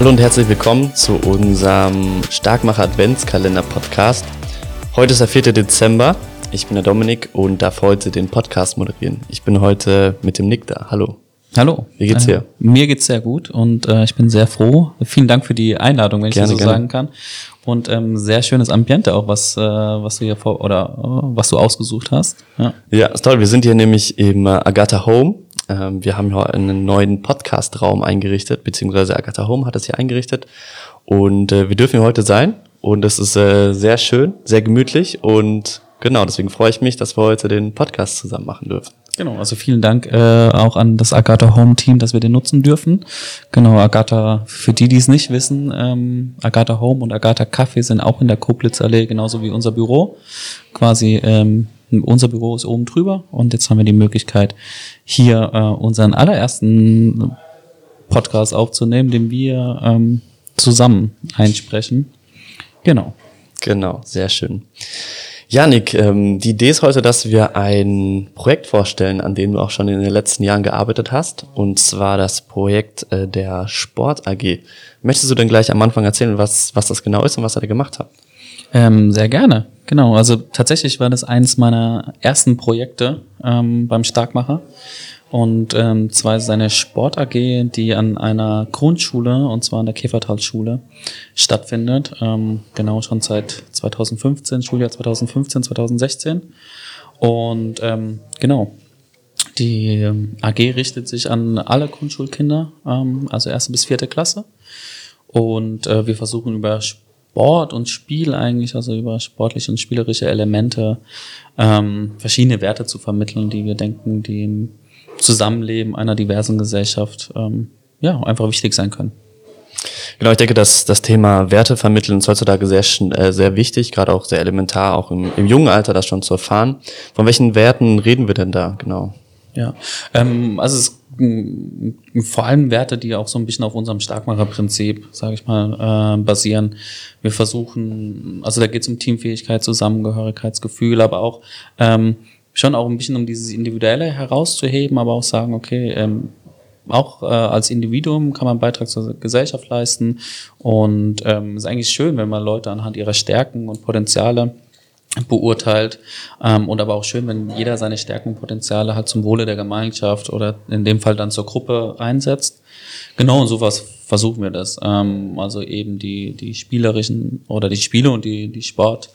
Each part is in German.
Hallo und herzlich willkommen zu unserem Starkmacher Adventskalender Podcast. Heute ist der 4. Dezember. Ich bin der Dominik und darf heute den Podcast moderieren. Ich bin heute mit dem Nick da. Hallo. Hallo. Wie geht's dir? Mir geht's sehr gut und äh, ich bin sehr froh. Vielen Dank für die Einladung, wenn Gerne, ich das so gerne. sagen kann. Und ähm, sehr schönes Ambiente auch, was, äh, was du hier vor oder äh, was du ausgesucht hast. Ja. Ja, ist toll. Wir sind hier nämlich im äh, Agatha Home. Ähm, wir haben hier einen neuen Podcast-Raum eingerichtet, beziehungsweise Agatha Home hat es hier eingerichtet. Und äh, wir dürfen hier heute sein. Und es ist äh, sehr schön, sehr gemütlich. Und genau, deswegen freue ich mich, dass wir heute den Podcast zusammen machen dürfen. Genau, also vielen Dank äh, auch an das Agatha Home Team, dass wir den nutzen dürfen. Genau, Agatha, für die, die es nicht wissen, ähm, Agatha Home und Agatha Kaffee sind auch in der Koblitz-Allee, genauso wie unser Büro. Quasi, ähm, unser Büro ist oben drüber und jetzt haben wir die Möglichkeit, hier äh, unseren allerersten Podcast aufzunehmen, den wir ähm, zusammen einsprechen. Genau. Genau, sehr schön. Janik, ähm, die Idee ist heute, dass wir ein Projekt vorstellen, an dem du auch schon in den letzten Jahren gearbeitet hast, und zwar das Projekt äh, der Sport AG. Möchtest du denn gleich am Anfang erzählen, was, was das genau ist und was ihr da gemacht habt? Ähm, sehr gerne, genau. Also tatsächlich war das eines meiner ersten Projekte ähm, beim Starkmacher. Und ähm, zwar eine Sport AG, die an einer Grundschule, und zwar an der Käfertalschule, stattfindet. Ähm, genau schon seit 2015, Schuljahr 2015, 2016. Und ähm, genau, die ähm, AG richtet sich an alle Grundschulkinder, ähm, also erste bis vierte Klasse. Und äh, wir versuchen über Sport und Spiel eigentlich, also über sportliche und spielerische Elemente, ähm, verschiedene Werte zu vermitteln, die wir denken, die im Zusammenleben einer diversen Gesellschaft ähm, ja einfach wichtig sein können. Genau, ich denke, dass das Thema Werte vermitteln ist heutzutage sehr, äh, sehr wichtig, gerade auch sehr elementar, auch im, im jungen Alter das schon zu erfahren. Von welchen Werten reden wir denn da genau? Ja, ähm, also es vor allem Werte, die auch so ein bisschen auf unserem Starkmacherprinzip, sage ich mal, äh, basieren. Wir versuchen, also da geht es um Teamfähigkeit, Zusammengehörigkeitsgefühl, aber auch ähm, schon auch ein bisschen um dieses Individuelle herauszuheben, aber auch sagen, okay, ähm, auch äh, als Individuum kann man einen Beitrag zur Gesellschaft leisten und ähm, ist eigentlich schön, wenn man Leute anhand ihrer Stärken und Potenziale beurteilt ähm, und aber auch schön, wenn jeder seine Stärken und Potenziale halt zum Wohle der Gemeinschaft oder in dem Fall dann zur Gruppe einsetzt. Genau, und sowas versuchen wir das. Ähm, also eben die, die spielerischen oder die Spiele und die, die Sport.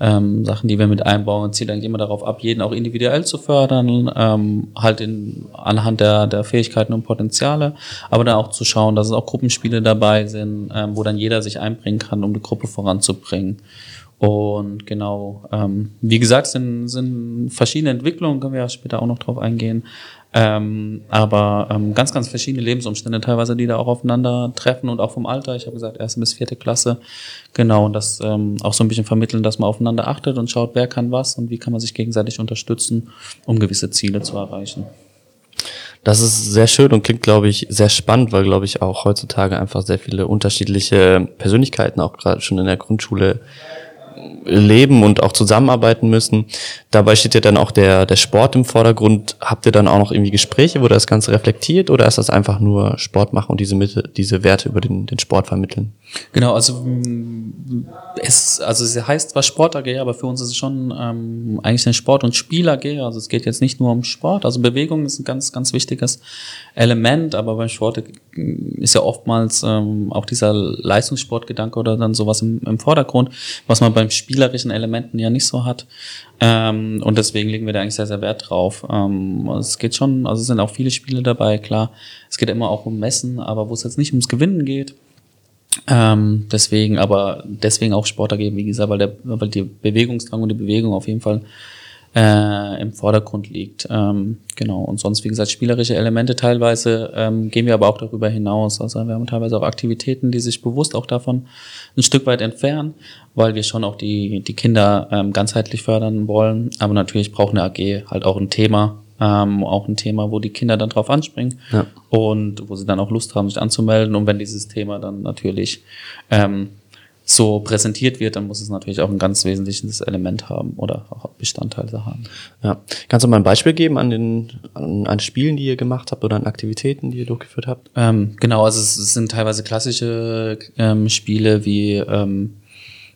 Ähm, Sachen, die wir mit einbauen, zielt eigentlich immer darauf ab, jeden auch individuell zu fördern, ähm, halt in, anhand der, der Fähigkeiten und Potenziale, aber dann auch zu schauen, dass es auch Gruppenspiele dabei sind, ähm, wo dann jeder sich einbringen kann, um die Gruppe voranzubringen. Und genau, ähm, wie gesagt, sind, sind verschiedene Entwicklungen, können wir ja später auch noch drauf eingehen. Ähm, aber ähm, ganz, ganz verschiedene Lebensumstände teilweise, die da auch aufeinander treffen und auch vom Alter. Ich habe gesagt, erste bis vierte Klasse. Genau, und das ähm, auch so ein bisschen vermitteln, dass man aufeinander achtet und schaut, wer kann was und wie kann man sich gegenseitig unterstützen, um gewisse Ziele zu erreichen. Das ist sehr schön und klingt, glaube ich, sehr spannend, weil, glaube ich, auch heutzutage einfach sehr viele unterschiedliche Persönlichkeiten auch gerade schon in der Grundschule leben und auch zusammenarbeiten müssen. Dabei steht ja dann auch der, der Sport im Vordergrund. Habt ihr dann auch noch irgendwie Gespräche, wo das Ganze reflektiert oder ist das einfach nur Sport machen und diese, Mitte, diese Werte über den, den Sport vermitteln? Genau, also mm, es, also es heißt zwar Sport AG, aber für uns ist es schon ähm, eigentlich eine Sport- und Spiel AG. Also es geht jetzt nicht nur um Sport. Also Bewegung ist ein ganz, ganz wichtiges Element, aber beim Sport ist ja oftmals ähm, auch dieser Leistungssportgedanke oder dann sowas im, im Vordergrund, was man beim spielerischen Elementen ja nicht so hat. Ähm, und deswegen legen wir da eigentlich sehr, sehr Wert drauf. Ähm, es geht schon, also es sind auch viele Spiele dabei, klar. Es geht immer auch um Messen, aber wo es jetzt nicht ums Gewinnen geht, ähm, deswegen, aber deswegen auch Sport AG, wie gesagt, weil, der, weil die Bewegungsdrang und die Bewegung auf jeden Fall äh, im Vordergrund liegt. Ähm, genau. Und sonst, wie gesagt, spielerische Elemente teilweise ähm, gehen wir aber auch darüber hinaus. Also wir haben teilweise auch Aktivitäten, die sich bewusst auch davon ein Stück weit entfernen, weil wir schon auch die, die Kinder ähm, ganzheitlich fördern wollen. Aber natürlich braucht eine AG halt auch ein Thema, ähm, auch ein Thema, wo die Kinder dann drauf anspringen Ja. und wo sie dann auch Lust haben, sich anzumelden. Und wenn dieses Thema dann natürlich ähm, so präsentiert wird, dann muss es natürlich auch ein ganz wesentliches Element haben oder auch Bestandteile haben. Ja. Kannst du mal ein Beispiel geben an den an, an Spielen, die ihr gemacht habt oder an Aktivitäten, die ihr durchgeführt habt? Ähm, genau, also es, es sind teilweise klassische ähm, Spiele wie ähm,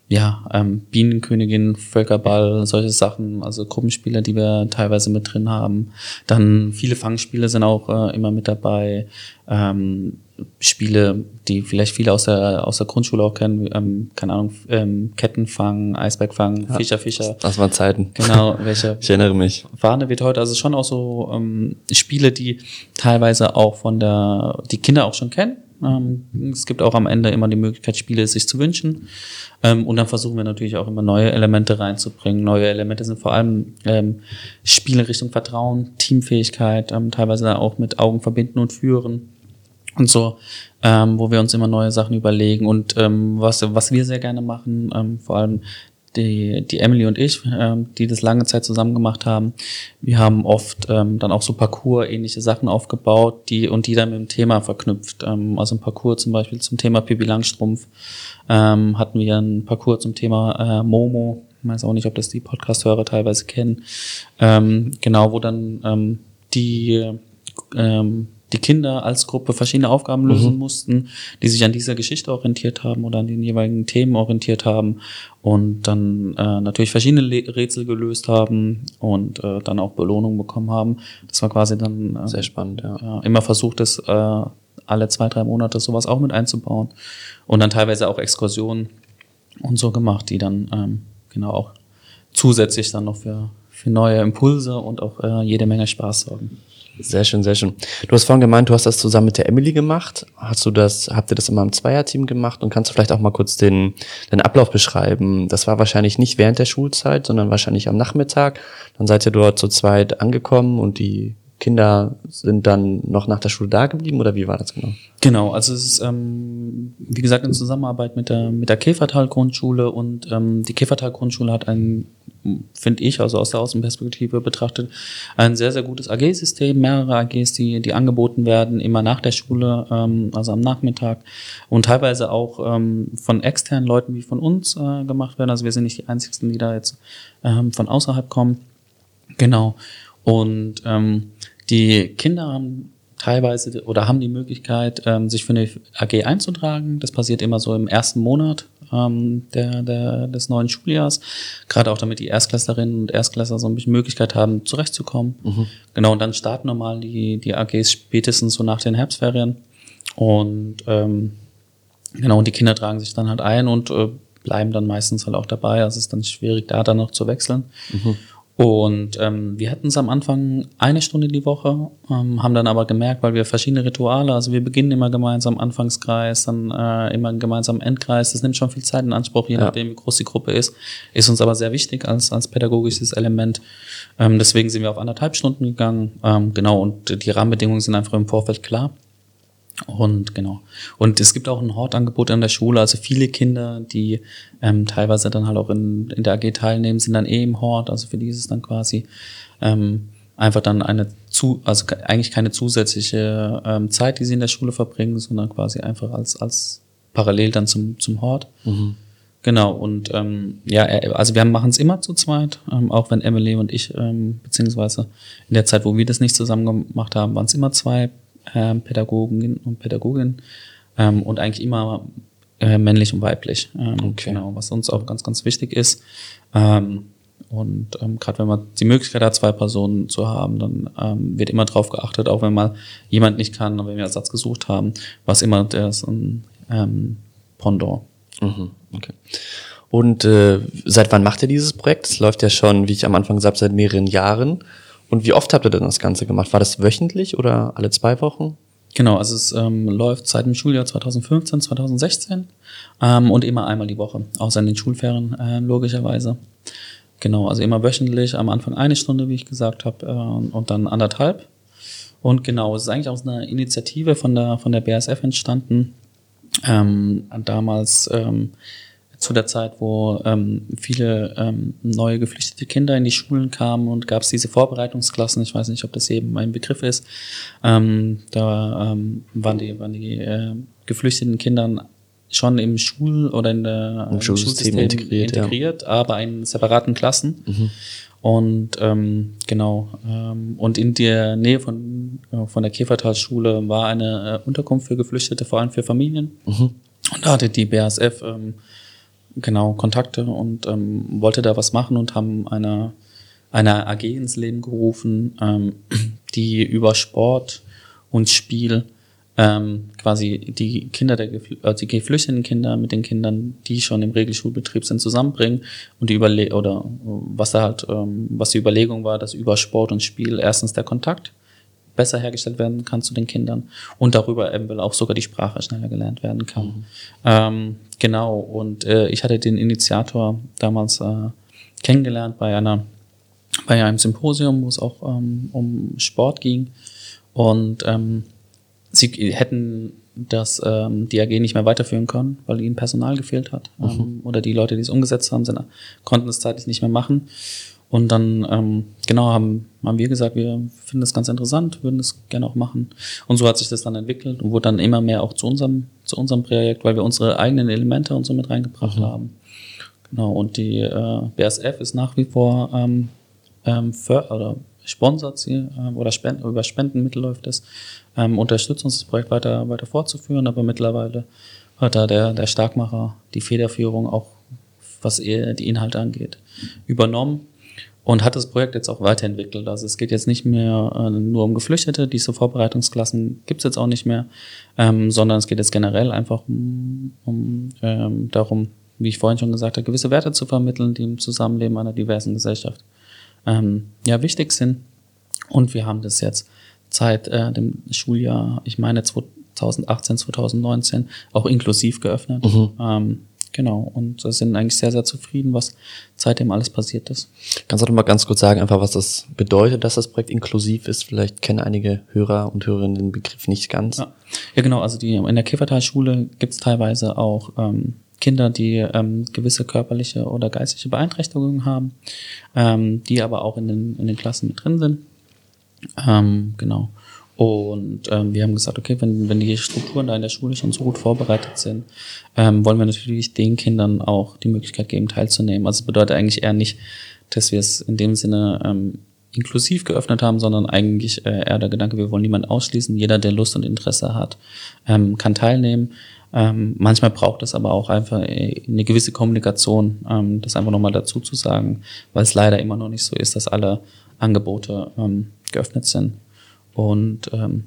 ja, ähm, Bienenkönigin, Völkerball, solche Sachen, also Gruppenspiele, die wir teilweise mit drin haben. Dann viele Fangspiele sind auch äh, immer mit dabei. Ähm, Spiele, die vielleicht viele aus der, aus der Grundschule auch kennen, ähm, keine Ahnung, ähm, Kettenfang, Eisbergfang, Ja, Fischer, Fischer. Das waren Zeiten. Genau, welche Ich erinnere mich. Warne wird heute also schon auch so ähm, Spiele, die teilweise auch von der, die Kinder auch schon kennen. Ähm, es gibt auch am Ende immer die Möglichkeit, Spiele sich zu wünschen. Ähm, und dann versuchen wir natürlich auch immer neue Elemente reinzubringen. Neue Elemente sind vor allem ähm, Spiele Richtung Vertrauen, Teamfähigkeit, ähm, teilweise auch mit Augen verbinden und führen und so, ähm, wo wir uns immer neue Sachen überlegen und ähm, was, was wir sehr gerne machen, ähm, vor allem die, die Emily und ich, ähm, die das lange Zeit zusammen gemacht haben, wir haben oft ähm, dann auch so Parcours-ähnliche Sachen aufgebaut, die und die dann mit dem Thema verknüpft. Ähm, also ein Parcours zum Beispiel zum Thema Pippi Langstrumpf, ähm, hatten wir ein Parcours zum Thema äh, Momo, ich weiß auch nicht, ob das die Podcast-Hörer teilweise kennen, ähm, genau, wo dann ähm, die ähm, die Kinder als Gruppe verschiedene Aufgaben lösen mussten, die sich an dieser Geschichte orientiert haben oder an den jeweiligen Themen orientiert haben und dann äh, natürlich verschiedene Le Rätsel gelöst haben und äh, dann auch Belohnungen bekommen haben. Das war quasi dann äh, Sehr spannend, ja. ja, immer versucht, das äh, alle zwei, drei Monate sowas auch mit einzubauen und dann teilweise auch Exkursionen und so gemacht, die dann ähm, genau auch zusätzlich dann noch für, für neue Impulse und auch äh, jede Menge Spaß sorgen. Sehr schön, sehr schön. Du hast vorhin gemeint, du hast das zusammen mit der Emily gemacht. Hast du das, habt ihr das immer im Zweierteam gemacht? Und kannst du vielleicht auch mal kurz den, den Ablauf beschreiben? Das war wahrscheinlich nicht während der Schulzeit, sondern wahrscheinlich am Nachmittag. Dann seid ihr dort zu zweit angekommen und die Kinder sind dann noch nach der Schule da geblieben oder wie war das genau? Genau, also es ist, ähm, wie gesagt, in Zusammenarbeit mit der, mit der Käfertal-Grundschule und ähm, die Käfertal-Grundschule hat ein, finde ich, also aus der Außenperspektive betrachtet, ein sehr, sehr gutes AG-System, mehrere AGs, die, die angeboten werden, immer nach der Schule, ähm, also am Nachmittag und teilweise auch ähm, von externen Leuten wie von uns äh, gemacht werden. Also wir sind nicht die Einzigen, die da jetzt ähm, von außerhalb kommen. Genau. Und ähm, die Kinder haben teilweise oder haben die Möglichkeit, ähm, sich für eine AG einzutragen. Das passiert immer so im ersten Monat ähm, der, der, des neuen Schuljahrs. Gerade auch damit die Erstklässlerinnen und Erstklässler so ein bisschen Möglichkeit haben, zurechtzukommen. Genau, und dann starten normal die, die AGs spätestens so nach den Herbstferien. Und ähm, genau, und die Kinder tragen sich dann halt ein und äh, bleiben dann meistens halt auch dabei. Also es ist dann schwierig, da dann noch zu wechseln. Und ähm, wir hatten es am Anfang eine Stunde die Woche, ähm, haben dann aber gemerkt, weil wir verschiedene Rituale, also wir beginnen immer gemeinsam Anfangskreis, dann äh, immer gemeinsam Endkreis. Das nimmt schon viel Zeit in Anspruch, je Ja. nachdem, wie groß die Gruppe ist. Ist uns aber sehr wichtig als, als pädagogisches Element. Ähm, deswegen sind wir auf anderthalb Stunden gegangen. Ähm, genau, und die Rahmenbedingungen sind einfach im Vorfeld klar. Und genau. Und es gibt auch ein Hortangebot an der Schule. Also viele Kinder, die ähm, teilweise dann halt auch in, in der AG teilnehmen, sind dann eh im Hort. Also für die ist es dann quasi ähm, einfach dann eine zu, also eigentlich keine zusätzliche ähm, Zeit, die sie in der Schule verbringen, sondern quasi einfach als, als parallel dann zum, zum Hort. Genau, und ähm, ja, äh, also wir machen es immer zu zweit, ähm, auch wenn Emily und ich, ähm, beziehungsweise in der Zeit, wo wir das nicht zusammen gemacht haben, waren es immer zwei ähm, Pädagogen und Pädagoginnen ähm, und eigentlich immer äh, männlich und weiblich. Ähm, Okay. Genau, was uns auch ganz, ganz wichtig ist. Ähm, und ähm, gerade wenn man die Möglichkeit hat, zwei Personen zu haben, dann ähm, wird immer drauf geachtet, auch wenn mal jemand nicht kann, wenn wir Ersatz gesucht haben, was immer der ist ein ähm, Pendant. Mhm, okay. Und äh, seit wann macht ihr dieses Projekt? Es läuft ja schon, wie ich am Anfang gesagt, seit mehreren Jahren. Und wie oft habt ihr denn das Ganze gemacht? War das wöchentlich oder alle zwei Wochen? Genau, also es ähm, läuft seit dem Schuljahr 2015, 2016 ähm, und immer einmal die Woche, außer in den Schulferien äh, logischerweise. Genau, also immer wöchentlich, am Anfang eine Stunde, wie ich gesagt habe, äh, und dann anderthalb. Und genau, es ist eigentlich aus einer Initiative von der, von der BASF entstanden. Ähm, damals ähm, zu der Zeit, wo ähm, viele ähm, neue geflüchtete Kinder in die Schulen kamen und gab es diese Vorbereitungsklassen. Ich weiß nicht, ob das eben ein Begriff ist. Ähm, da ähm, waren die, waren die äh, geflüchteten Kindern schon im Schul- oder in der Im Schulsystem integriert, ja. integriert aber in separaten Klassen. Und ähm, genau, ähm, und in der Nähe von, äh, von der Käfertalschule war eine äh, Unterkunft für Geflüchtete, vor allem für Familien. Und da hatte die BASF ähm, genau Kontakte und ähm, wollte da was machen und haben eine, eine AG ins Leben gerufen, ähm, die über Sport und Spiel ähm, quasi die Kinder der Gefl also die geflüchteten Kinder mit den Kindern, die schon im Regelschulbetrieb sind, zusammenbringen und die Überle oder äh, was da halt, ähm, was die Überlegung war, dass über Sport und Spiel erstens der Kontakt besser hergestellt werden kann zu den Kindern und darüber eben auch sogar die Sprache schneller gelernt werden kann. Ähm, genau, und äh, ich hatte den Initiator damals äh, kennengelernt bei einer bei einem Symposium, wo es auch ähm, um Sport ging. Und ähm, sie hätten das ähm, die AG nicht mehr weiterführen können, weil ihnen Personal gefehlt hat. Ähm, oder die Leute, die es umgesetzt haben, sind, konnten es zeitlich nicht mehr machen. Und dann, ähm, genau, haben, haben wir gesagt, wir finden das ganz interessant, würden das gerne auch machen. Und so hat sich das dann entwickelt und wurde dann immer mehr auch zu unserem, zu unserem Projekt, weil wir unsere eigenen Elemente und so mit reingebracht haben. Genau, und die äh, BSF ist nach wie vor ähm, ähm, für, oder sponsert sie äh, oder Spenden, über Spendenmittel läuft es, ähm, unterstützt uns das Projekt weiter, weiter fortzuführen, aber mittlerweile hat da der, der Starkmacher die Federführung auch, was die Inhalte angeht, übernommen und hat das Projekt jetzt auch weiterentwickelt. Also es geht jetzt nicht mehr äh, nur um Geflüchtete, diese Vorbereitungsklassen gibt's jetzt auch nicht mehr, ähm, sondern es geht jetzt generell einfach um, um ähm, darum, wie ich vorhin schon gesagt habe, gewisse Werte zu vermitteln, die im Zusammenleben einer diversen Gesellschaft ähm, ja wichtig sind. Und wir haben das jetzt seit äh, dem Schuljahr, ich meine 2018, 2019, auch inklusiv geöffnet. Ähm, genau, und sind eigentlich sehr, sehr zufrieden, was seitdem alles passiert ist. Kannst du doch mal ganz kurz sagen, einfach was das bedeutet, dass das Projekt inklusiv ist? Vielleicht kennen einige Hörer und Hörerinnen den Begriff nicht ganz. Ja, ja genau, also die, in der Käfertalschule gibt es teilweise auch ähm, Kinder, die ähm, gewisse körperliche oder geistige Beeinträchtigungen haben, ähm, die aber auch in den, in den Klassen mit drin sind. Ähm, genau. Und ähm, wir haben gesagt, okay, wenn, wenn die Strukturen da in der Schule schon so gut vorbereitet sind, ähm, wollen wir natürlich den Kindern auch die Möglichkeit geben, teilzunehmen. Also bedeutet eigentlich eher nicht, dass wir es in dem Sinne ähm, inklusiv geöffnet haben, sondern eigentlich äh, eher der Gedanke, wir wollen niemanden ausschließen. Jeder, der Lust und Interesse hat, ähm, kann teilnehmen. Ähm, manchmal braucht es aber auch einfach äh, eine gewisse Kommunikation, ähm, das einfach nochmal dazu zu sagen, weil es leider immer noch nicht so ist, dass alle Angebote ähm, geöffnet sind. Und ähm,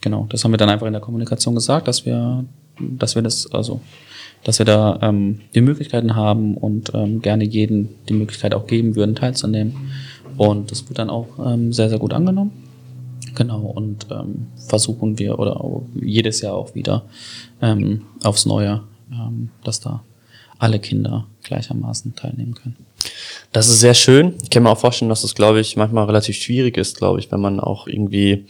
genau, das haben wir dann einfach in der Kommunikation gesagt, dass wir, dass wir das, also, dass wir da ähm, die Möglichkeiten haben und ähm, gerne jeden die Möglichkeit auch geben würden, teilzunehmen. Und das wurde dann auch ähm, sehr, sehr gut angenommen. Genau, und ähm, versuchen wir oder jedes Jahr auch wieder ähm, aufs Neue, ähm, dass da alle Kinder gleichermaßen teilnehmen können. Das ist sehr schön. Ich kann mir auch vorstellen, dass das, glaube ich, manchmal relativ schwierig ist, glaube ich, wenn man auch irgendwie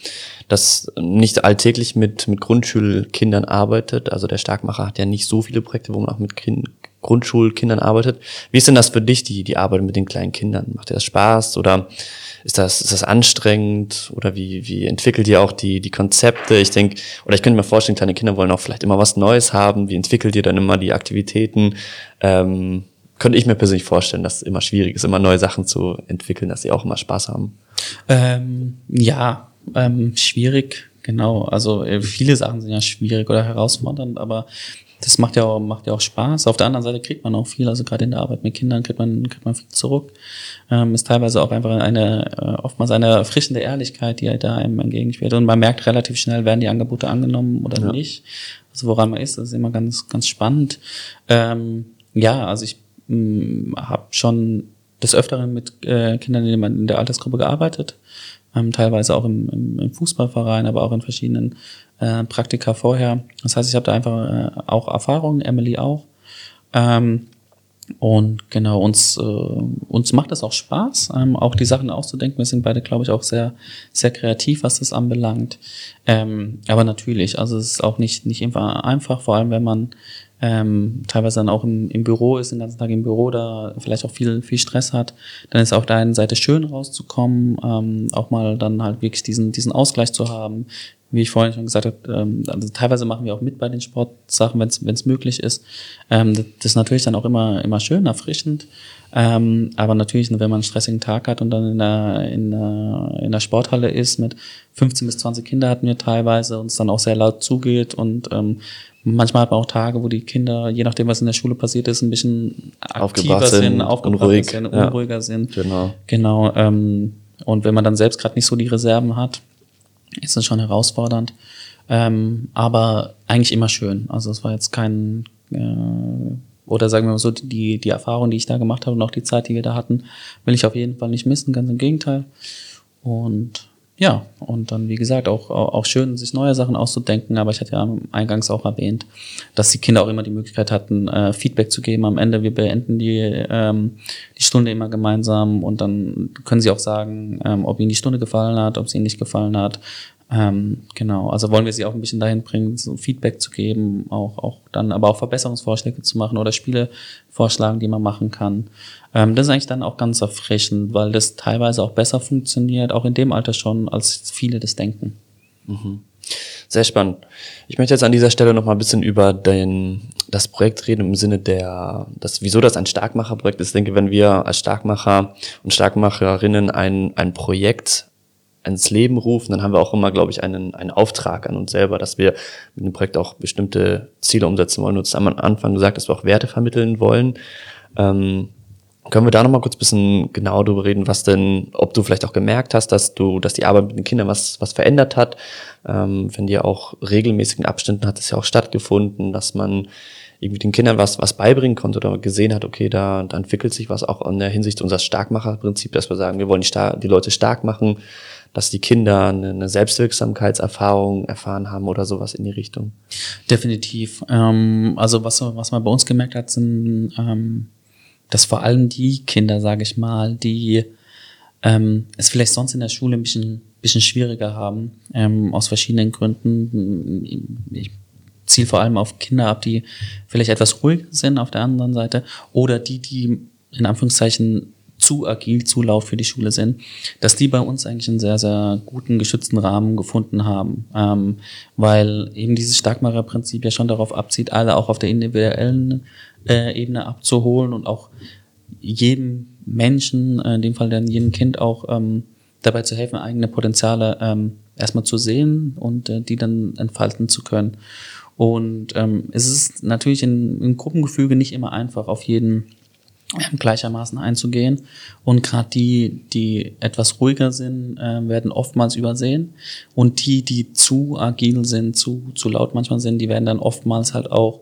das nicht alltäglich mit, mit Grundschulkindern arbeitet. Also der Starkmacher hat ja nicht so viele Projekte, wo man auch mit kind, Grundschulkindern arbeitet. Wie ist denn das für dich, die, die Arbeit mit den kleinen Kindern? Macht dir das Spaß oder ist das, ist das anstrengend oder wie, wie entwickelt ihr auch die, die Konzepte? Ich denke, oder ich könnte mir vorstellen, kleine Kinder wollen auch vielleicht immer was Neues haben. Wie entwickelt ihr dann immer die Aktivitäten? Ähm, könnte ich mir persönlich vorstellen, dass es immer schwierig ist, immer neue Sachen zu entwickeln, dass sie auch immer Spaß haben. Ähm, ja, ähm, schwierig, genau. Also äh, viele Sachen sind ja schwierig oder herausfordernd, aber das macht ja auch, macht ja auch Spaß. Auf der anderen Seite kriegt man auch viel, also gerade in der Arbeit mit Kindern kriegt man, kriegt man viel zurück. Ähm, ist teilweise auch einfach eine, äh, oftmals eine erfrischende Ehrlichkeit, die halt da einem entgegenschwert. Und man merkt relativ schnell, werden die Angebote angenommen oder Ja. nicht. Also woran man ist, das ist immer ganz, ganz spannend. Ähm, ja, also ich habe schon des Öfteren mit äh, Kindern in, der- in der Altersgruppe gearbeitet, ähm, teilweise auch im, im, im Fußballverein, aber auch in verschiedenen äh, Praktika vorher. Das heißt, ich habe da einfach äh, auch Erfahrungen, Emily auch. Ähm, und genau, uns, äh, uns macht es auch Spaß, ähm, auch die Sachen auszudenken. Wir sind beide, glaube ich, auch sehr, sehr kreativ, was das anbelangt. Ähm, aber natürlich, also es ist auch nicht, nicht einfach, vor allem wenn man ähm, teilweise dann auch im, im Büro ist, den ganzen Tag im Büro, da vielleicht auch viel, viel Stress hat, dann ist auf der einen Seite schön rauszukommen, ähm, auch mal dann halt wirklich diesen, diesen Ausgleich zu haben, wie ich vorhin schon gesagt habe, ähm, also teilweise machen wir auch mit bei den Sportsachen, wenn es möglich ist. Ähm, das ist natürlich dann auch immer, immer schön, erfrischend. Ähm, aber natürlich, wenn man einen stressigen Tag hat und dann in der, in, der, in der Sporthalle ist mit 15 bis 20 Kinder hatten wir teilweise und es dann auch sehr laut zugeht und ähm, manchmal hat man auch Tage, wo die Kinder, je nachdem, was in der Schule passiert ist, ein bisschen aktiver sind, sind aufgebracht unruhig, sind, unruhiger ja. sind. Genau. Genau. Ähm, und wenn man dann selbst gerade nicht so die Reserven hat, ist es schon herausfordernd. Ähm, aber eigentlich immer schön. Also es war jetzt kein äh, oder sagen wir mal so, die, die Erfahrung, die ich da gemacht habe und auch die Zeit, die wir da hatten, will ich auf jeden Fall nicht missen, ganz im Gegenteil. Und ja, und dann, wie gesagt, auch, auch schön, sich neue Sachen auszudenken, aber ich hatte ja eingangs auch erwähnt, dass die Kinder auch immer die Möglichkeit hatten, äh, Feedback zu geben. Am Ende, wir beenden die, ähm, die Stunde immer gemeinsam und dann können sie auch sagen, ähm, ob ihnen die Stunde gefallen hat, ob sie ihnen nicht gefallen hat, ähm, genau, also wollen wir sie auch ein bisschen dahin bringen, so Feedback zu geben, auch, auch dann aber auch Verbesserungsvorschläge zu machen oder Spiele vorschlagen, die man machen kann. Ähm, das ist eigentlich dann auch ganz erfrischend, weil das teilweise auch besser funktioniert, auch in dem Alter schon, als viele das denken. Mhm. Sehr spannend. Ich möchte jetzt an dieser Stelle noch mal ein bisschen über den, das Projekt reden im Sinne der, das, wieso das ein Starkmacherprojekt ist. Ich denke, wenn wir als Starkmacher und Starkmacherinnen ein, ein Projekt ins Leben rufen, dann haben wir auch immer, glaube ich, einen, einen Auftrag an uns selber, dass wir mit dem Projekt auch bestimmte Ziele umsetzen wollen. Du hast am Anfang gesagt, dass wir auch Werte vermitteln wollen. Ähm, können wir da nochmal kurz ein bisschen genauer darüber reden, was denn, ob du vielleicht auch gemerkt hast, dass du, dass die Arbeit mit den Kindern was, was verändert hat, ähm, wenn die auch regelmäßigen Abständen hat es ja auch stattgefunden, dass man irgendwie den Kindern was, was beibringen konnte oder gesehen hat, okay, da, da entwickelt sich was auch in der Hinsicht unseres Starkmacherprinzip, dass wir sagen, wir wollen die, Star die Leute stark machen, dass die Kinder eine, Selbstwirksamkeitserfahrung erfahren haben oder sowas in die Richtung. Definitiv. Ähm, also was, was man bei uns gemerkt hat, sind, ähm, dass vor allem die Kinder, sage ich mal, die ähm, es vielleicht sonst in der Schule ein bisschen, bisschen schwieriger haben, ähm, aus verschiedenen Gründen. Ich ziele vor allem auf Kinder ab, die vielleicht etwas ruhiger sind auf der anderen Seite oder die, die in Anführungszeichen zu agil, zu laut für die Schule sind, dass die bei uns eigentlich einen sehr, sehr guten, geschützten Rahmen gefunden haben. Ähm, weil eben dieses Starkmacherprinzip ja schon darauf abzieht, alle auch auf der individuellen äh, Ebene abzuholen und auch jedem Menschen, äh, in dem Fall dann jedem Kind auch ähm, dabei zu helfen, eigene Potenziale ähm, erstmal zu sehen und äh, die dann entfalten zu können. Und ähm, es ist natürlich im Gruppengefüge nicht immer einfach, auf jeden gleichermaßen einzugehen. Und gerade die, die etwas ruhiger sind, äh, werden oftmals übersehen. Und die, die zu agil sind, zu, zu laut manchmal sind, die werden dann oftmals halt auch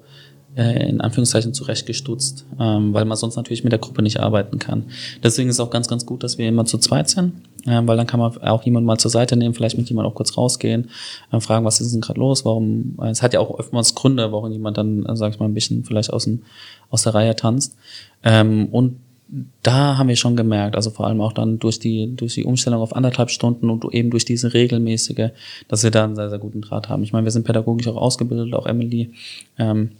äh, in Anführungszeichen zurechtgestutzt, ähm, weil man sonst natürlich mit der Gruppe nicht arbeiten kann. Deswegen ist es auch ganz, ganz gut, dass wir immer zu zweit sind, äh, weil dann kann man auch jemanden mal zur Seite nehmen, vielleicht mit jemandem auch kurz rausgehen, äh, fragen, was ist denn gerade los, warum, äh, es hat ja auch oftmals Gründe, warum jemand dann, äh, sag ich mal, ein bisschen vielleicht aus, dem, aus der Reihe tanzt. Ähm, und da haben wir schon gemerkt, also vor allem auch dann durch die, durch die Umstellung auf anderthalb Stunden und eben durch diese regelmäßige, dass wir da einen sehr, sehr guten Draht haben. Ich meine, wir sind pädagogisch auch ausgebildet, auch Emily. Ähm,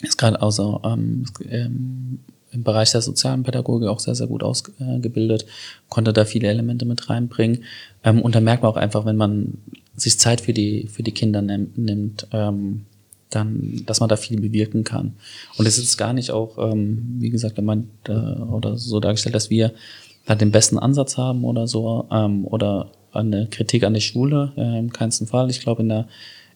ist gerade außer ähm, ähm, im Bereich der sozialen Pädagogik auch sehr, sehr gut ausgebildet, konnte da viele Elemente mit reinbringen. Ähm, und da merkt man auch einfach, wenn man sich Zeit für die, für die Kinder nimmt, ähm, dann, dass man da viel bewirken kann. Und es ist gar nicht auch, ähm, wie gesagt, gemeint äh, oder so dargestellt, dass wir da den besten Ansatz haben oder so, ähm, oder eine Kritik an die Schule, äh, im keinsten Fall. Ich glaube, in der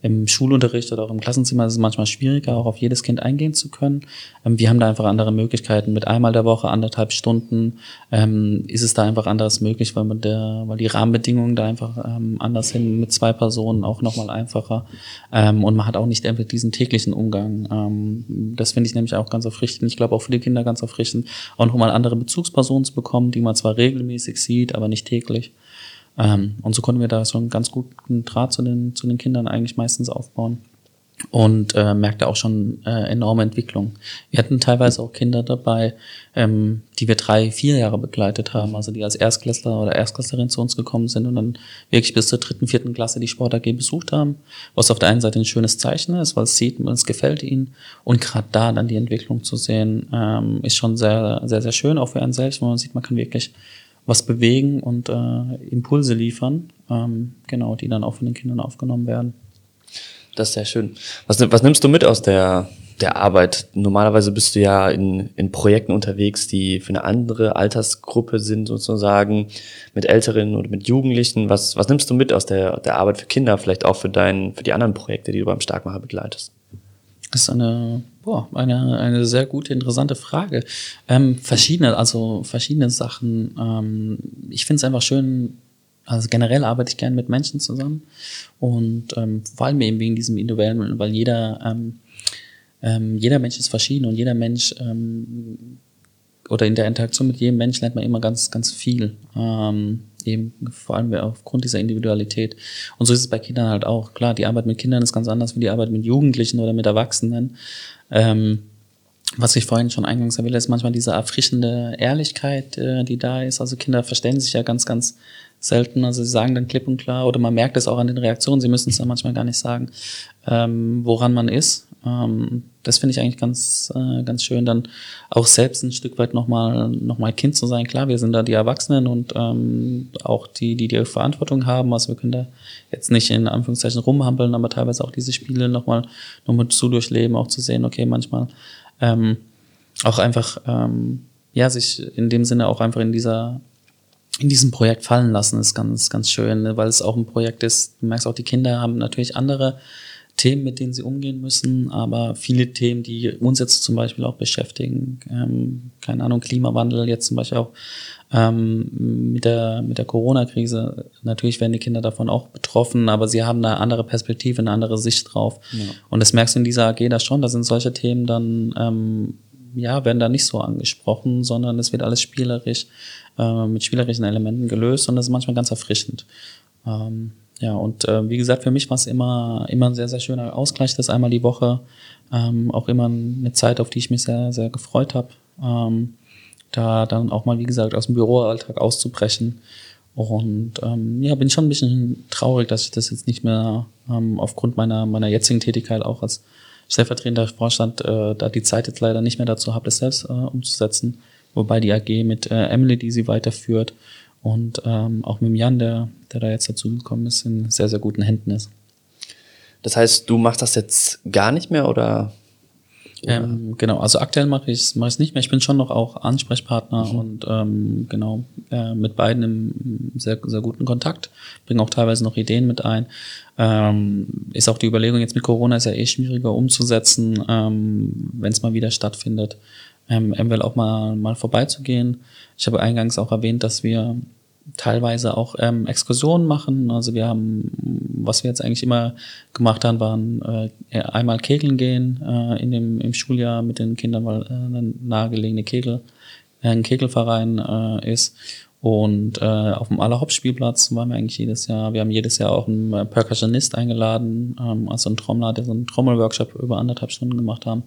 im Schulunterricht oder auch im Klassenzimmer ist es manchmal schwieriger, auch auf jedes Kind eingehen zu können. Ähm, wir haben da einfach andere Möglichkeiten. Mit einmal der Woche, anderthalb Stunden, ähm, ist es da einfach anderes möglich, weil, man der, weil die Rahmenbedingungen da einfach ähm, anders sind. Mit zwei Personen auch nochmal einfacher. Ähm, und man hat auch nicht einfach diesen täglichen Umgang. Ähm, das finde ich nämlich auch ganz erfrischend. Ich glaube auch für die Kinder ganz erfrischend, auch nochmal andere Bezugspersonen zu bekommen, die man zwar regelmäßig sieht, aber nicht täglich. Ähm, und so konnten wir da so einen ganz guten Draht zu den, zu den Kindern eigentlich meistens aufbauen. Und äh, merkte auch schon äh, enorme Entwicklung. Wir hatten teilweise auch Kinder dabei, ähm, die wir drei, vier Jahre begleitet haben, also die als Erstklässler oder Erstklässlerin zu uns gekommen sind und dann wirklich bis zur dritten, vierten Klasse die Sport AG besucht haben, was auf der einen Seite ein schönes Zeichen ist, weil es sieht es gefällt ihnen. Und gerade da dann die Entwicklung zu sehen, ähm, ist schon sehr, sehr, sehr schön, auch für einen selbst, wo man sieht, man kann wirklich was bewegen und äh, Impulse liefern. ähm, genau, die dann auch von den Kindern aufgenommen werden. Das ist sehr schön. Was, was nimmst du mit aus der, der Arbeit? Normalerweise bist du ja in, in Projekten unterwegs, die für eine andere Altersgruppe sind, sozusagen, mit Älteren oder mit Jugendlichen. Was, was nimmst du mit aus der, der Arbeit für Kinder, vielleicht auch für, dein, für die anderen Projekte, die du beim Starkmacher begleitest? Das ist eine, boah, eine, eine sehr gute, interessante Frage. Ähm, verschiedene, also verschiedene Sachen. Ähm, ich finde es einfach schön, also generell arbeite ich gerne mit Menschen zusammen und ähm, vor allem eben wegen diesem individuellen, weil jeder, ähm, ähm, jeder Mensch ist verschieden und jeder Mensch ähm, oder in der Interaktion mit jedem Mensch lernt man immer ganz, ganz viel. Ähm, eben vor allem aufgrund dieser Individualität. Und so ist es bei Kindern halt auch. Klar, die Arbeit mit Kindern ist ganz anders wie die Arbeit mit Jugendlichen oder mit Erwachsenen. Ähm, was ich vorhin schon eingangs erwähnt ist manchmal diese erfrischende Ehrlichkeit, äh, die da ist. Also Kinder verstellen sich ja ganz, ganz selten. Also sie sagen dann klipp und klar, oder man merkt es auch an den Reaktionen, sie müssen es dann manchmal gar nicht sagen, ähm, woran man ist. Ähm, das finde ich eigentlich ganz, äh, ganz schön, dann auch selbst ein Stück weit nochmal noch mal Kind zu sein. Klar, wir sind da die Erwachsenen und ähm, auch die, die die Verantwortung haben. Also wir können da jetzt nicht in Anführungszeichen rumhampeln, aber teilweise auch diese Spiele nochmal noch mal zu durchleben, auch zu sehen, okay, manchmal ähm, auch einfach, ähm, ja, sich in dem Sinne auch einfach in dieser in diesem Projekt fallen lassen, ist ganz, ganz schön, ne? weil es auch ein Projekt ist. Du merkst auch, die Kinder haben natürlich andere Themen, mit denen sie umgehen müssen, aber viele Themen, die uns jetzt zum Beispiel auch beschäftigen, ähm, keine Ahnung, Klimawandel, jetzt zum Beispiel auch ähm, mit der, mit der Corona-Krise. Natürlich werden die Kinder davon auch betroffen, aber sie haben eine andere Perspektive, eine andere Sicht drauf. Ja. Und das merkst du in dieser AG da schon, da sind solche Themen dann, ähm, ja, werden da nicht so angesprochen, sondern es wird alles spielerisch, äh, mit spielerischen Elementen gelöst und das ist manchmal ganz erfrischend. Ähm, ja, und äh, wie gesagt, für mich war es immer, immer ein sehr, sehr schöner Ausgleich, das einmal die Woche. Ähm, auch immer eine Zeit, auf die ich mich sehr, sehr gefreut habe. Ähm, da dann auch mal, wie gesagt, aus dem Büroalltag auszubrechen. Und ähm, ja, bin schon ein bisschen traurig, dass ich das jetzt nicht mehr ähm, aufgrund meiner, meiner jetzigen Tätigkeit auch als stellvertretender Vorstand äh, da die Zeit jetzt leider nicht mehr dazu habe, das selbst äh, umzusetzen. Wobei die AG mit äh, Emily, die sie weiterführt, und ähm, auch mit dem Jan, der, der da jetzt dazugekommen ist, in sehr, sehr guten Händen ist. Das heißt, du machst das jetzt gar nicht mehr oder? Ähm, genau, also aktuell mache ich es mach nicht mehr. Ich bin schon noch auch Ansprechpartner mhm. und ähm, genau äh, mit beiden im sehr, sehr guten Kontakt. Bringe auch teilweise noch Ideen mit ein. Ähm, ist auch die Überlegung jetzt mit Corona ist ja eh schwieriger umzusetzen, ähm, wenn es mal wieder stattfindet ähm, eventuell auch mal, mal vorbeizugehen. Ich habe eingangs auch erwähnt, dass wir teilweise auch ähm, Exkursionen machen. Also wir haben, was wir jetzt eigentlich immer gemacht haben, waren äh, einmal Kegeln gehen äh, in dem, im Schuljahr mit den Kindern, weil äh, eine nahegelegene Kegel, äh, ein Kegelverein äh, ist. Und äh, auf dem Allerhop-Spielplatz waren wir eigentlich jedes Jahr. Wir haben jedes Jahr auch einen äh, Percussionist eingeladen, ähm, also einen Trommler, der so einen Trommelworkshop über anderthalb Stunden gemacht haben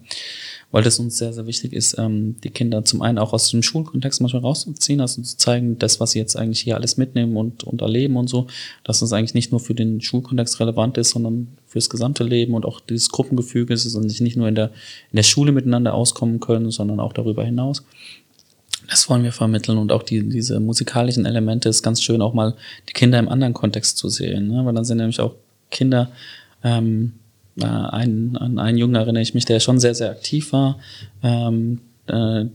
weil das uns sehr, sehr wichtig ist, ähm, die Kinder zum einen auch aus dem Schulkontext manchmal rauszuziehen, also zu zeigen, das, was sie jetzt eigentlich hier alles mitnehmen und, und erleben und so, dass das eigentlich nicht nur für den Schulkontext relevant ist, sondern fürs gesamte Leben und auch dieses Gruppengefüge ist und sich nicht nur in der, in der Schule miteinander auskommen können, sondern auch darüber hinaus. Das wollen wir vermitteln und auch die, diese musikalischen Elemente ist ganz schön, auch mal die Kinder im anderen Kontext zu sehen, ne? weil dann sind nämlich auch Kinder, ähm, äh, ein, an einen Jungen erinnere ich mich, der schon sehr, sehr aktiv war, ähm, äh,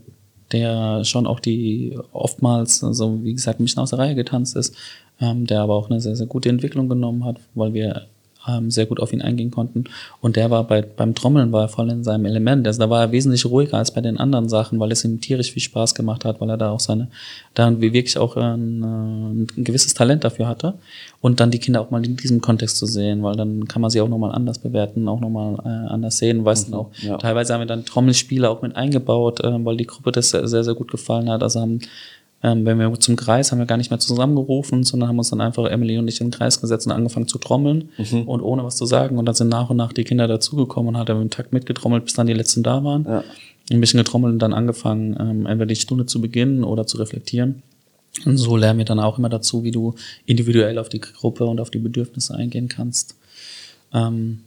der schon auch die oftmals, also wie gesagt, ein bisschen aus der Reihe getanzt ist, ähm, der aber auch eine sehr, sehr gute Entwicklung genommen hat, weil wir ähm, sehr gut auf ihn eingehen konnten. Und der war bei, beim Trommeln war er voll in seinem Element. Also da war er wesentlich ruhiger als bei den anderen Sachen, weil es ihm tierisch viel Spaß gemacht hat, weil er da auch seine, da wirklich auch ein, äh, ein gewisses Talent dafür hatte. Und dann die Kinder auch mal in diesem Kontext zu sehen, weil dann kann man sie auch nochmal anders bewerten, auch nochmal äh, anders sehen. Weißt mhm, auch, ja. teilweise haben wir dann Trommelspiele auch mit eingebaut, äh, weil die Gruppe das sehr, sehr, sehr gut gefallen hat. Also haben ähm, wenn wir zum Kreis haben wir gar nicht mehr zusammengerufen, sondern haben uns dann einfach Emily und ich in den Kreis gesetzt und angefangen zu trommeln mhm. und ohne was zu sagen. Und dann sind nach und nach die Kinder dazugekommen und hat im Takt mitgetrommelt, bis dann die letzten da waren. Ja. Ein bisschen getrommelt und dann angefangen, ähm, entweder die Stunde zu beginnen oder zu reflektieren. Und so lernen wir dann auch immer dazu, wie du individuell auf die Gruppe und auf die Bedürfnisse eingehen kannst. Ähm,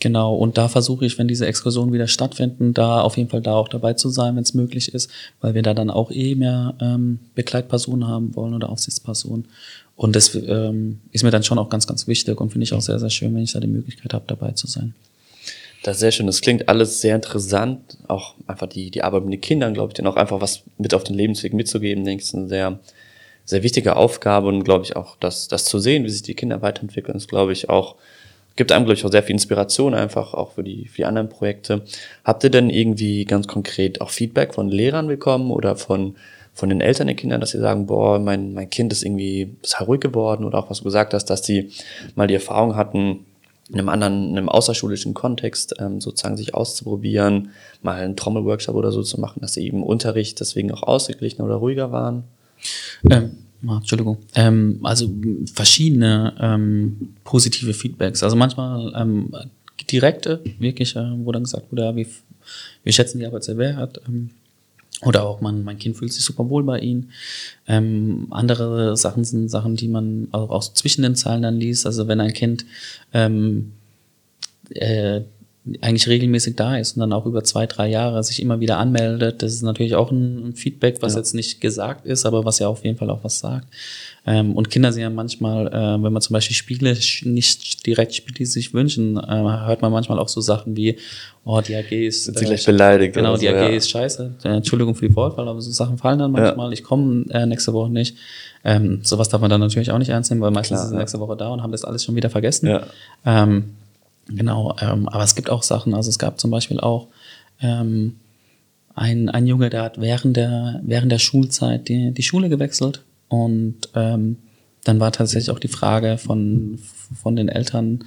Genau, und da versuche ich, wenn diese Exkursionen wieder stattfinden, da auf jeden Fall da auch dabei zu sein, wenn es möglich ist, weil wir da dann auch eh mehr ähm, Begleitpersonen haben wollen oder Aufsichtspersonen. Und das ähm, ist mir dann schon auch ganz, ganz wichtig und finde ich auch sehr, sehr schön, wenn ich da die Möglichkeit habe, dabei zu sein. Das ist sehr schön. Das klingt alles sehr interessant. Auch einfach die, die Arbeit mit den Kindern, glaube ich, denen auch einfach was mit auf den Lebensweg mitzugeben, denke ich, ist eine sehr, sehr wichtige Aufgabe und glaube ich auch, dass das zu sehen, wie sich die Kinder weiterentwickeln, ist, glaube ich, auch gibt einem, glaube ich, auch sehr viel Inspiration einfach auch für die, für die anderen Projekte. Habt ihr denn irgendwie ganz konkret auch Feedback von Lehrern bekommen oder von, von den Eltern der Kinder, dass sie sagen, boah, mein, mein Kind ist irgendwie sehr ruhig geworden oder auch was du gesagt hast, dass sie mal die Erfahrung hatten, in einem anderen, in einem außerschulischen Kontext ähm, sozusagen sich auszuprobieren, mal einen Trommelworkshop oder so zu machen, dass sie eben Unterricht deswegen auch ausgeglichener oder ruhiger waren? Ähm, Entschuldigung. Ähm, also verschiedene ähm, positive Feedbacks. Also manchmal ähm, direkte, wirklich, äh, wo dann gesagt wurde, ja, wir, wir schätzen die Arbeit sehr wert. Ähm, oder auch man, mein Kind fühlt sich super wohl bei ihnen. Ähm, andere Sachen sind Sachen, die man auch, auch zwischen den Zahlen dann liest. Also wenn ein Kind ähm, äh, eigentlich regelmäßig da ist und dann auch über zwei, drei Jahre sich immer wieder anmeldet. Das ist natürlich auch ein Feedback, was ja. jetzt nicht gesagt ist, aber was ja auf jeden Fall auch was sagt. Ähm, und Kinder sind ja manchmal, äh, wenn man zum Beispiel Spiele nicht direkt spielt, die sie sich wünschen, äh, hört man manchmal auch so Sachen wie, oh, die AG ist... Sind sie gleich beleidigt. Genau, die so, AG ja. ist scheiße. Äh, Entschuldigung für die Wortwahl, aber so Sachen fallen dann manchmal. Ja. Ich komme äh, nächste Woche nicht. Ähm, sowas darf man dann natürlich auch nicht ernst nehmen, weil meistens Klar, sind sie nächste Woche da und haben das alles schon wieder vergessen. Ja. Ähm, Genau, ähm, aber es gibt auch Sachen, also es gab zum Beispiel auch ähm, ein, ein Junge, der hat während der, während der Schulzeit die, die Schule gewechselt und ähm, dann war tatsächlich auch die Frage von, von den Eltern,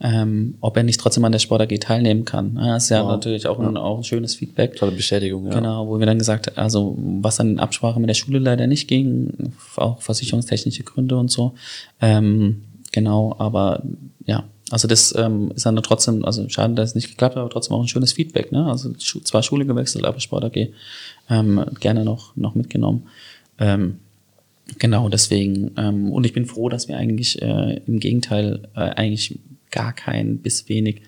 ähm, ob er nicht trotzdem an der Sport AG teilnehmen kann. Das ist ja wow. natürlich auch ein, auch ein schönes Feedback. Tolle Bestätigung, ja. Genau, wo wir dann gesagt also was dann in Absprache mit der Schule leider nicht ging, auch versicherungstechnische Gründe und so. Ähm, genau, aber ja, also das ähm, ist dann trotzdem, also schade, dass es nicht geklappt hat, aber trotzdem auch ein schönes Feedback. Ne? Also zwar Schule gewechselt, aber Sport AG ähm, gerne noch, noch mitgenommen. Ähm, genau, deswegen. Ähm, und ich bin froh, dass wir eigentlich äh, im Gegenteil äh, eigentlich gar kein bis wenig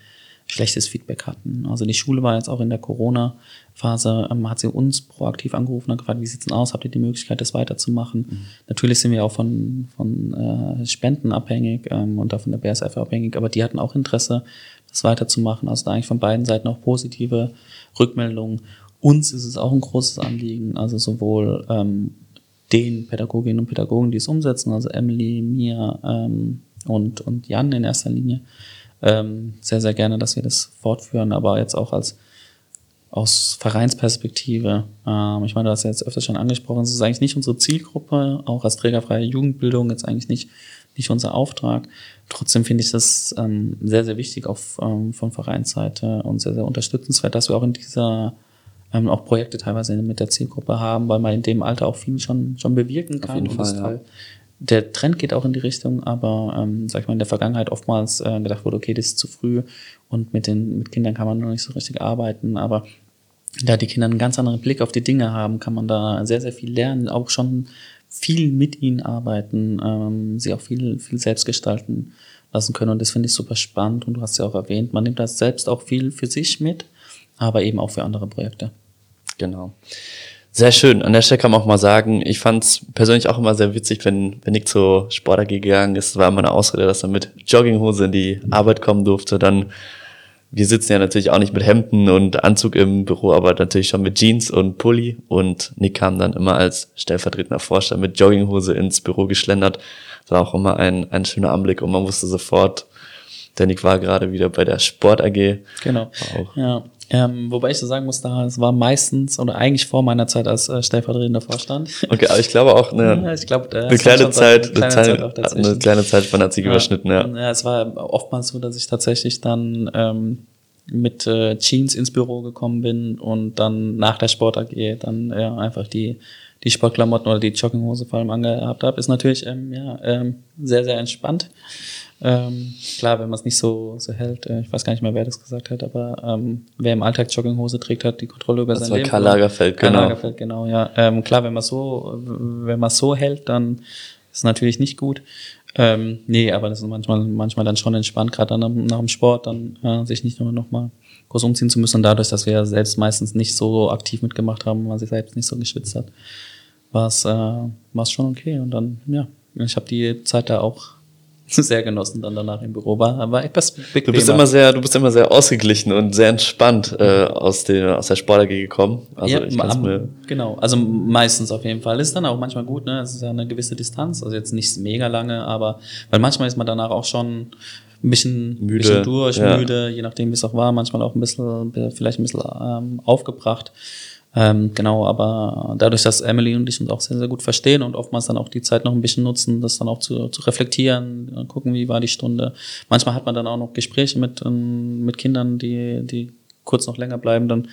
schlechtes Feedback hatten. Also die Schule war jetzt auch in der Corona-Phase, ähm, hat sie uns proaktiv angerufen und gefragt, wie sieht's denn aus? Habt ihr die Möglichkeit, das weiterzumachen? Mhm. Natürlich sind wir auch von, von äh, Spenden abhängig ähm, und da von der BSF abhängig, aber die hatten auch Interesse, das weiterzumachen. Also da eigentlich von beiden Seiten auch positive Rückmeldungen. Uns ist es auch ein großes Anliegen, also sowohl ähm, den Pädagoginnen und Pädagogen, die es umsetzen, also Emily, Mia ähm, und, und Jan in erster Linie, ähm, sehr, sehr gerne, dass wir das fortführen, aber jetzt auch als aus Vereinsperspektive. Ähm, ich meine, du hast ja jetzt öfter schon angesprochen, es ist eigentlich nicht unsere Zielgruppe, auch als trägerfreie Jugendbildung jetzt eigentlich nicht, nicht unser Auftrag. Trotzdem finde ich das ähm, sehr, sehr wichtig auf, ähm, von Vereinsseite und sehr, sehr unterstützenswert, dass wir auch in dieser ähm, auch Projekte teilweise mit der Zielgruppe haben, weil man in dem Alter auch viel schon, schon bewirken kann. Auf jeden Fall, ja der Trend geht auch in die Richtung, aber ähm, sag ich mal, in der Vergangenheit oftmals äh, gedacht wurde, okay, das ist zu früh und mit den mit Kindern kann man noch nicht so richtig arbeiten, aber da die Kinder einen ganz anderen Blick auf die Dinge haben, kann man da sehr, sehr viel lernen, auch schon viel mit ihnen arbeiten, ähm, sie auch viel, viel selbst gestalten lassen können und das finde ich super spannend und du hast ja auch erwähnt, man nimmt das selbst auch viel für sich mit, aber eben auch für andere Projekte. Genau. Sehr schön. An der Stelle kann man auch mal sagen, ich fand es persönlich auch immer sehr witzig, wenn, wenn Nick zur Sport AG gegangen ist. war immer eine Ausrede, dass er mit Jogginghose in die Arbeit kommen durfte. Dann, wir sitzen ja natürlich auch nicht mit Hemden und Anzug im Büro, aber natürlich schon mit Jeans und Pulli. Und Nick kam dann immer als stellvertretender Vorstand mit Jogginghose ins Büro geschlendert. Das war auch immer ein, ein schöner Anblick und man wusste sofort, der Nick war gerade wieder bei der Sport AG. Genau. Auch. Ja. Ähm, wobei ich so sagen muss, da es war meistens oder eigentlich vor meiner Zeit als äh, stellvertretender Vorstand. Okay, aber ich glaube auch eine, ja, ich glaub, eine kleine Zeit, eine kleine Zeit, Zeit eine kleine Zeitspanne hat sich ja. überschnitten, ja. ja. Es war oftmals so, dass ich tatsächlich dann ähm, mit äh, Jeans ins Büro gekommen bin und dann nach der Sport AG dann ja, einfach die die Sportklamotten oder die Jogginghose vor allem angehabt habe, ist natürlich ähm, ja, ähm, sehr, sehr entspannt. Ähm, klar, wenn man es nicht so, so hält, äh, ich weiß gar nicht mehr, wer das gesagt hat, aber ähm, wer im Alltag Jogginghose trägt, hat die Kontrolle über das sein war Leben. Karl Lagerfeld, Karl genau. Lagerfeld, genau, ja. Ähm, klar, wenn man so, wenn man so hält, dann ist natürlich nicht gut. Ähm, nee, aber das ist manchmal, manchmal dann schon entspannt, gerade dann nach dem Sport, dann äh, sich nicht nur noch mal groß umziehen zu müssen. Und dadurch, dass wir ja selbst meistens nicht so aktiv mitgemacht haben, man sich selbst nicht so geschwitzt hat, war es äh, schon okay. Und dann, ja, ich habe die Zeit da auch sehr genossen dann danach im Büro war, war etwas bequemer. Du bist immer sehr, du bist immer sehr ausgeglichen und sehr entspannt äh, aus der aus der Sport AG gekommen. Also ja, ich am, mir genau, also meistens auf jeden Fall ist dann auch manchmal gut, ne? Es ist ja eine gewisse Distanz, also jetzt nicht mega lange, aber weil manchmal ist man danach auch schon ein bisschen, müde, bisschen durch, ja. müde, je nachdem wie es auch war, manchmal auch ein bisschen vielleicht ein bisschen ähm, aufgebracht. Ähm, genau, aber dadurch, dass Emily und ich uns auch sehr, sehr gut verstehen und oftmals dann auch die Zeit noch ein bisschen nutzen, das dann auch zu, zu reflektieren, gucken, wie war die Stunde. Manchmal hat man dann auch noch Gespräche mit, ähm, mit Kindern, die, die kurz noch länger bleiben, dann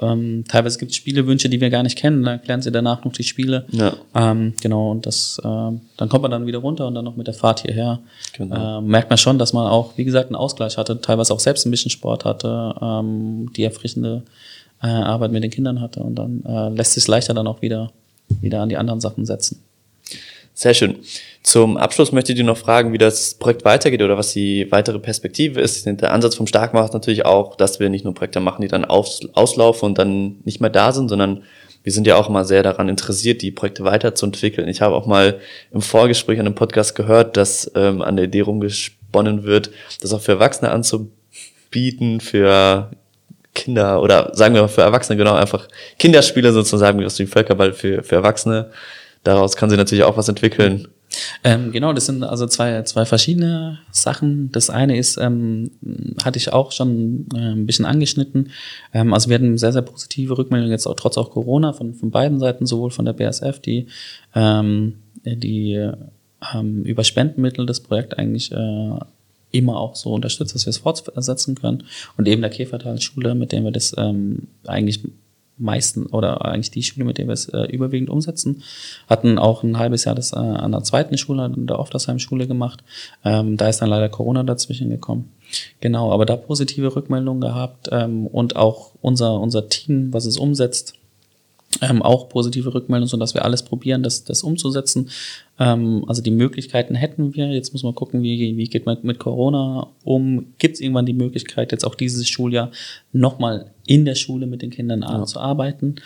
ähm, teilweise gibt es Spielewünsche, die wir gar nicht kennen, dann erklären sie danach noch die Spiele. Ja. Ähm, genau, und das, äh, dann kommt man dann wieder runter und dann noch mit der Fahrt hierher. Genau. Äh, merkt man schon, dass man auch, wie gesagt, einen Ausgleich hatte, teilweise auch selbst ein bisschen Sport hatte, ähm, die erfrischende äh, Arbeit mit den Kindern hatte und dann äh, lässt sich leichter dann auch wieder, wieder an die anderen Sachen setzen. Sehr schön. Zum Abschluss möchte ich dir noch fragen, wie das Projekt weitergeht oder was die weitere Perspektive ist. Der Ansatz vom Starkmacher ist natürlich auch, dass wir nicht nur Projekte machen, die dann aus, auslaufen und dann nicht mehr da sind, sondern wir sind ja auch immer sehr daran interessiert, die Projekte weiterzuentwickeln. Ich habe auch mal im Vorgespräch an einem Podcast gehört, dass ähm, an der Idee rumgesponnen wird, das auch für Erwachsene anzubieten, für Kinder oder sagen wir mal für Erwachsene genau einfach Kinderspiele sozusagen wie aus dem Völkerball für, für Erwachsene. Daraus kann sie natürlich auch was entwickeln. Ähm, genau, das sind also zwei, zwei verschiedene Sachen. Das eine ist, ähm, hatte ich auch schon äh, ein bisschen angeschnitten. Ähm, also wir hatten sehr, sehr positive Rückmeldungen jetzt auch trotz auch Corona von, von beiden Seiten, sowohl von der BSF, die, ähm, die ähm, über Spendenmittel das Projekt eigentlich äh, immer auch so unterstützt, dass wir es fortsetzen können. Und eben der Käfertal-Schule, mit dem wir das ähm, eigentlich meisten oder eigentlich die Schule, mit der wir es äh, überwiegend umsetzen, hatten auch ein halbes Jahr das äh, an der zweiten Schule, an der Oftersheim-Schule gemacht. Ähm, da ist dann leider Corona dazwischen gekommen. Genau, aber da positive Rückmeldungen gehabt ähm, und auch unser, unser Team, was es umsetzt, ähm, auch positive Rückmeldungen, so dass wir alles probieren, das, das umzusetzen. Ähm, also die Möglichkeiten hätten wir. Jetzt muss man gucken, wie, wie geht man mit Corona um. Gibt es irgendwann die Möglichkeit, jetzt auch dieses Schuljahr nochmal in der Schule mit den Kindern ja. zu arbeiten?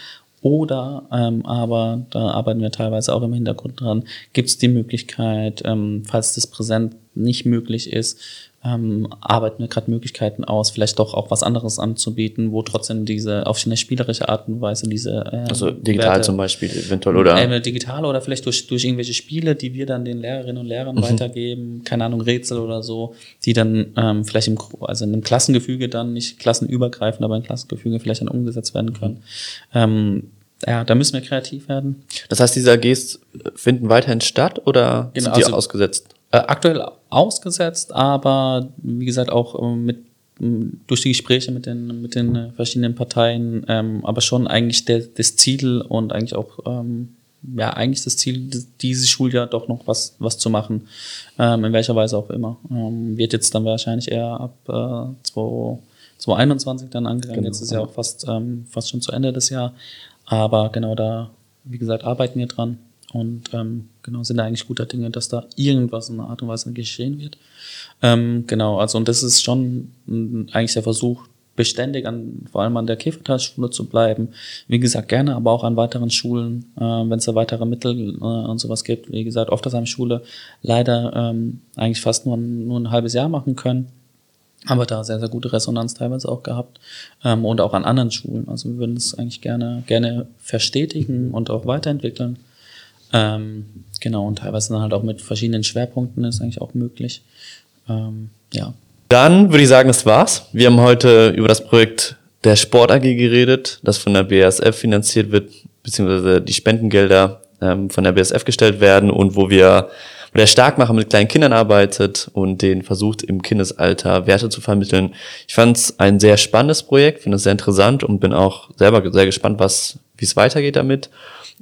Oder ähm, aber, da arbeiten wir teilweise auch im Hintergrund dran, gibt es die Möglichkeit, ähm, falls das präsent nicht möglich ist, ähm, arbeiten wir gerade Möglichkeiten aus, vielleicht doch auch was anderes anzubieten, wo trotzdem diese auf eine spielerische Art und Weise diese äh, also digital Werte, zum Beispiel eventuell oder äh, digital oder vielleicht durch durch irgendwelche Spiele, die wir dann den Lehrerinnen und Lehrern mhm. weitergeben, keine Ahnung Rätsel oder so, die dann ähm, vielleicht im also in einem Klassengefüge dann nicht klassenübergreifend, aber in Klassengefüge vielleicht dann umgesetzt werden können. Ähm, ja, da müssen wir kreativ werden. Das heißt, diese AGs finden weiterhin statt oder genau, sind die also, ausgesetzt? Äh, aktuell ausgesetzt, aber wie gesagt auch äh, mit durch die Gespräche mit den mit den verschiedenen Parteien, ähm, aber schon eigentlich der, das Ziel und eigentlich auch ähm, ja eigentlich das Ziel dieses Schuljahr doch noch was was zu machen, ähm, in welcher Weise auch immer. Ähm, wird jetzt dann wahrscheinlich eher ab äh, 2021 dann angegangen. Genau. Jetzt ist ja auch fast ähm, fast schon zu Ende des Jahr, aber genau da wie gesagt arbeiten wir dran und ähm, genau sind eigentlich guter Dinge, dass da irgendwas in einer Art und Weise geschehen wird. Ähm, genau, also und das ist schon eigentlich der Versuch, beständig an, vor allem an der Käfertalschule zu bleiben. Wie gesagt, gerne, aber auch an weiteren Schulen, äh, wenn es da weitere Mittel äh, und sowas gibt. Wie gesagt, oft das Schule leider ähm, eigentlich fast nur, nur ein halbes Jahr machen können. Aber da sehr, sehr gute Resonanz teilweise auch gehabt. Ähm, und auch an anderen Schulen. Also wir würden es eigentlich gerne, gerne verstetigen und auch weiterentwickeln. Ähm, genau, und teilweise dann halt auch mit verschiedenen Schwerpunkten ist eigentlich auch möglich. Ähm, ja. Dann würde ich sagen, das war's. Wir haben heute über das Projekt der Sport AG geredet, das von der BASF finanziert wird, beziehungsweise die Spendengelder ähm, von der BASF gestellt werden und wo wir wo der Starkmacher mit kleinen Kindern arbeitet und den versucht, im Kindesalter Werte zu vermitteln. Ich fand es ein sehr spannendes Projekt, finde es sehr interessant und bin auch selber sehr gespannt, was, wie es weitergeht damit.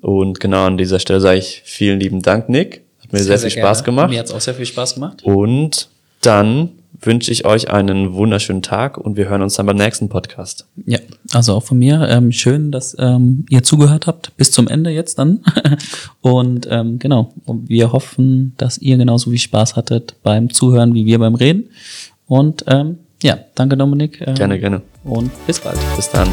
Und genau an dieser Stelle sage ich vielen lieben Dank, Nick. Hat mir sehr, sehr, sehr viel gerne. Spaß gemacht. Mir hat es auch sehr viel Spaß gemacht. Und dann wünsche ich euch einen wunderschönen Tag und wir hören uns dann beim nächsten Podcast. Ja, also auch von mir. Ähm, schön, dass ähm, ihr zugehört habt. Bis zum Ende jetzt dann. und ähm, genau, wir hoffen, dass ihr genauso viel Spaß hattet beim Zuhören wie wir beim Reden. Und ähm, ja, danke Dominik. Ähm, Gerne, gerne. Und bis bald. Bis dann.